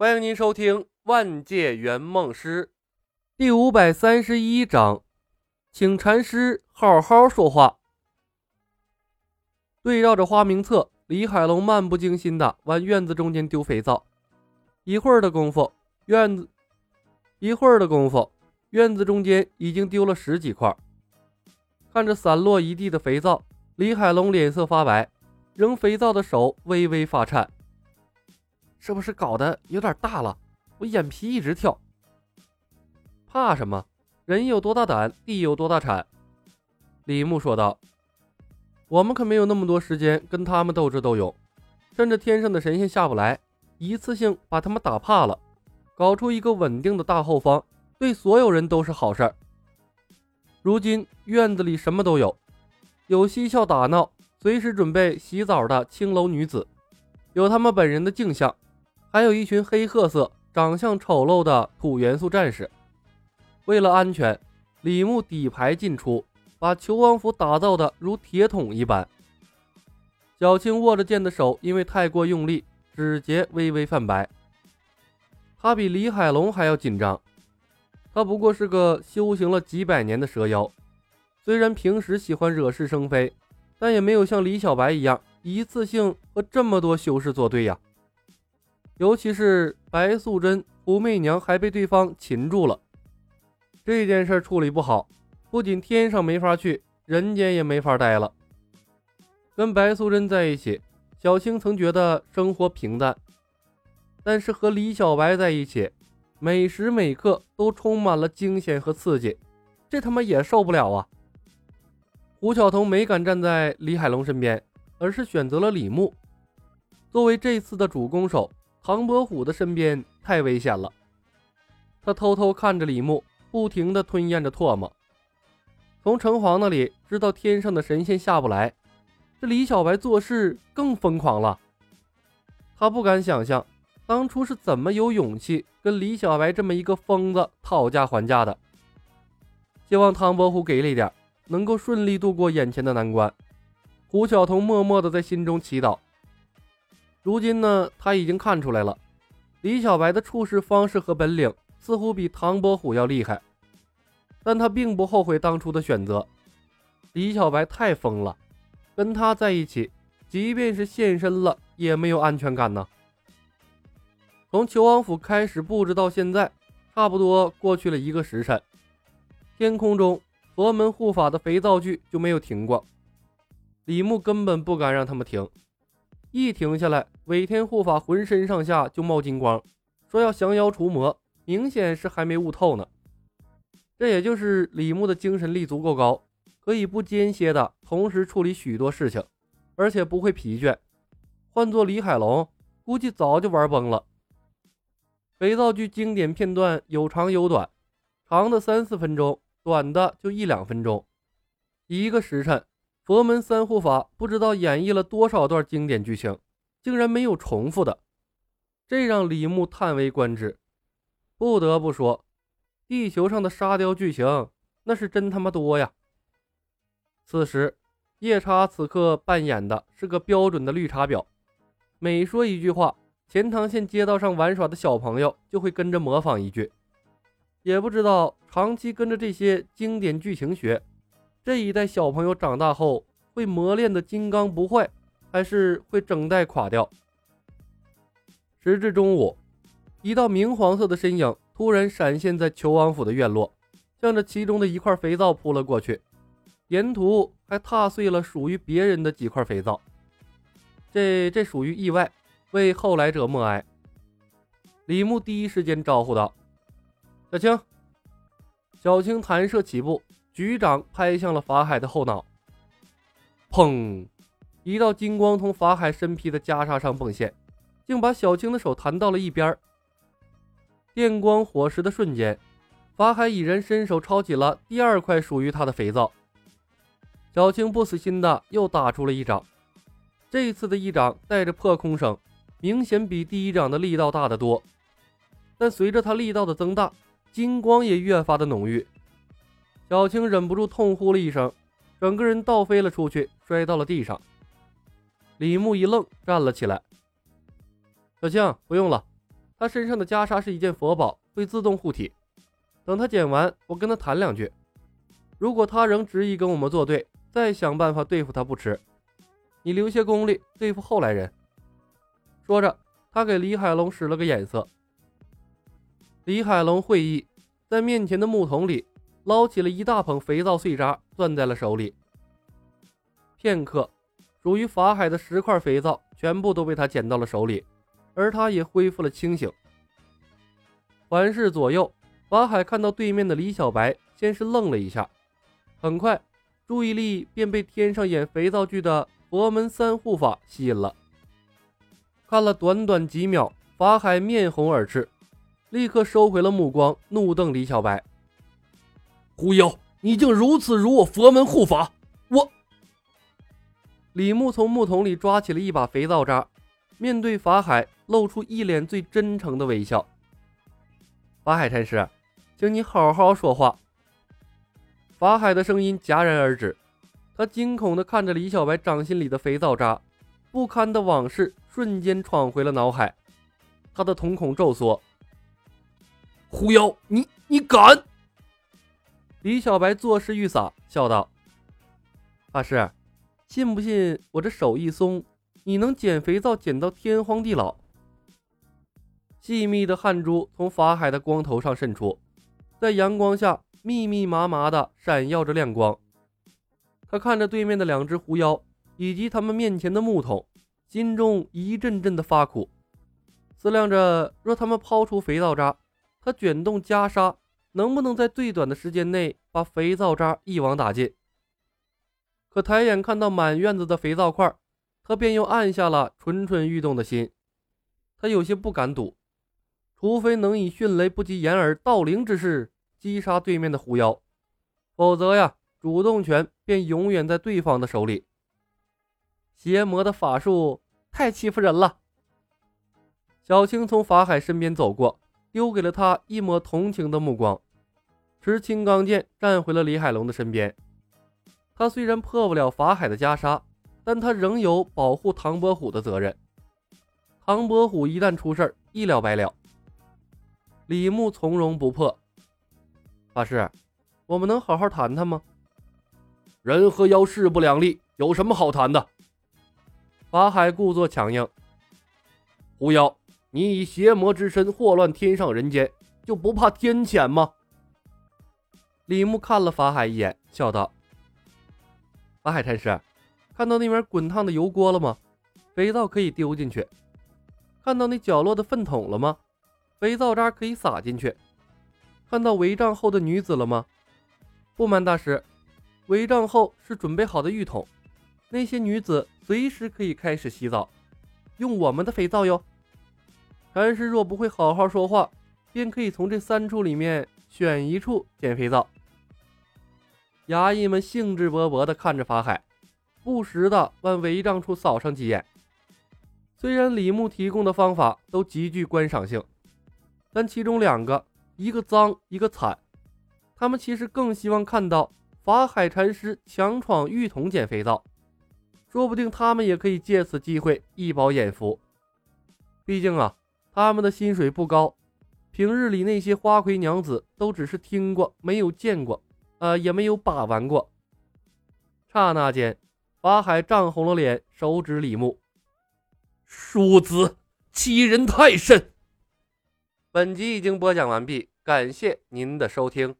欢迎您收听《万界圆梦师》第五百三十一章，请禅师好好说话。对照着花名册，李海龙漫不经心的往院子中间丢肥皂。一会儿的功夫，院子一会儿的功夫，院子中间已经丢了十几块。看着散落一地的肥皂，李海龙脸色发白，扔肥皂的手微微发颤。是不是搞得有点大了？我眼皮一直跳。怕什么？人有多大胆，地有多大产。李牧说道：“我们可没有那么多时间跟他们斗智斗勇，趁着天上的神仙下不来，一次性把他们打怕了，搞出一个稳定的大后方，对所有人都是好事儿。如今院子里什么都有，有嬉笑打闹、随时准备洗澡的青楼女子，有他们本人的镜像。”还有一群黑褐色、长相丑陋的土元素战士。为了安全，李牧底牌进出，把求王府打造的如铁桶一般。小青握着剑的手因为太过用力，指节微微泛白。他比李海龙还要紧张。他不过是个修行了几百年的蛇妖，虽然平时喜欢惹是生非，但也没有像李小白一样一次性和这么多修士作对呀。尤其是白素贞、武媚娘还被对方擒住了，这件事处理不好，不仅天上没法去，人间也没法待了。跟白素贞在一起，小青曾觉得生活平淡，但是和李小白在一起，每时每刻都充满了惊险和刺激，这他妈也受不了啊！胡晓彤没敢站在李海龙身边，而是选择了李牧，作为这次的主攻手。唐伯虎的身边太危险了，他偷偷看着李牧，不停地吞咽着唾沫。从城隍那里知道天上的神仙下不来，这李小白做事更疯狂了。他不敢想象当初是怎么有勇气跟李小白这么一个疯子讨价还价的。希望唐伯虎给力点，能够顺利度过眼前的难关。胡晓彤默默地在心中祈祷。如今呢，他已经看出来了，李小白的处事方式和本领似乎比唐伯虎要厉害，但他并不后悔当初的选择。李小白太疯了，跟他在一起，即便是现身了，也没有安全感呢。从求王府开始布置到现在，差不多过去了一个时辰，天空中佛门护法的肥皂剧就没有停过，李牧根本不敢让他们停。一停下来，尾天护法浑身上下就冒金光，说要降妖除魔，明显是还没悟透呢。这也就是李牧的精神力足够高，可以不间歇的同时处理许多事情，而且不会疲倦。换做李海龙，估计早就玩崩了。肥皂剧经典片段有长有短，长的三四分钟，短的就一两分钟，一个时辰。佛门三护法不知道演绎了多少段经典剧情，竟然没有重复的，这让李牧叹为观止。不得不说，地球上的沙雕剧情那是真他妈多呀！此时，夜叉此刻扮演的是个标准的绿茶婊，每说一句话，钱塘县街道上玩耍的小朋友就会跟着模仿一句。也不知道长期跟着这些经典剧情学。这一代小朋友长大后会磨练的金刚不坏，还是会整代垮掉？时至中午，一道明黄色的身影突然闪现在求王府的院落，向着其中的一块肥皂扑了过去，沿途还踏碎了属于别人的几块肥皂。这这属于意外，为后来者默哀。李牧第一时间招呼道：“小青。”小青弹射起步。局长拍向了法海的后脑，砰！一道金光从法海身披的袈裟上迸现，竟把小青的手弹到了一边。电光火石的瞬间，法海已然伸手抄起了第二块属于他的肥皂。小青不死心的又打出了一掌，这次的一掌带着破空声，明显比第一掌的力道大得多。但随着他力道的增大，金光也越发的浓郁。小青忍不住痛呼了一声，整个人倒飞了出去，摔到了地上。李牧一愣，站了起来。小青，不用了，他身上的袈裟是一件佛宝，会自动护体。等他捡完，我跟他谈两句。如果他仍执意跟我们作对，再想办法对付他不迟。你留些功力对付后来人。说着，他给李海龙使了个眼色。李海龙会意，在面前的木桶里捞起了一大捧肥皂碎渣，攥在了手里。片刻，属于法海的十块肥皂全部都被他捡到了手里，而他也恢复了清醒。环视左右，法海看到对面的李小白，先是愣了一下，很快注意力便被天上演肥皂剧的佛门三护法吸引了。看了短短几秒，法海面红耳赤，立刻收回了目光，怒瞪李小白：“狐妖，你竟如此辱我佛门护法！我……”李牧从木桶里抓起了一把肥皂渣，面对法海，露出一脸最真诚的微笑。法海禅师，请你好好说话。法海的声音戛然而止，他惊恐地看着李小白掌心里的肥皂渣，不堪的往事瞬间闯回了脑海，他的瞳孔骤缩。狐妖，你你敢！李小白作势欲洒，笑道：“法师。”信不信我这手一松，你能捡肥皂捡到天荒地老？细密的汗珠从法海的光头上渗出，在阳光下密密麻麻的闪耀着亮光。他看着对面的两只狐妖以及他们面前的木桶，心中一阵阵的发苦，思量着若他们抛出肥皂渣，他卷动袈裟，能不能在最短的时间内把肥皂渣一网打尽？可抬眼看到满院子的肥皂块，他便又按下了蠢蠢欲动的心。他有些不敢赌，除非能以迅雷不及掩耳盗铃之势击杀对面的狐妖，否则呀，主动权便永远在对方的手里。邪魔的法术太欺负人了。小青从法海身边走过，丢给了他一抹同情的目光，持青钢剑站回了李海龙的身边。他虽然破不了法海的袈裟，但他仍有保护唐伯虎的责任。唐伯虎一旦出事一了百了。李牧从容不迫。法师，我们能好好谈谈吗？人和妖势不两立，有什么好谈的？法海故作强硬。狐妖，你以邪魔之身祸乱天上人间，就不怕天谴吗？李牧看了法海一眼，笑道。法海禅师，看到那面滚烫的油锅了吗？肥皂可以丢进去。看到那角落的粪桶了吗？肥皂渣可以撒进去。看到围帐后的女子了吗？不瞒大师，围帐后是准备好的浴桶，那些女子随时可以开始洗澡，用我们的肥皂哟。禅师若不会好好说话，便可以从这三处里面选一处捡肥皂。衙役们兴致勃勃地看着法海，不时地往违帐处扫上几眼。虽然李牧提供的方法都极具观赏性，但其中两个，一个脏，一个惨。他们其实更希望看到法海禅师强闯浴桶捡肥皂，说不定他们也可以借此机会一饱眼福。毕竟啊，他们的薪水不高，平日里那些花魁娘子都只是听过，没有见过。呃，也没有把玩过。刹那间，法海涨红了脸，手指李牧：“叔子欺人太甚。”本集已经播讲完毕，感谢您的收听。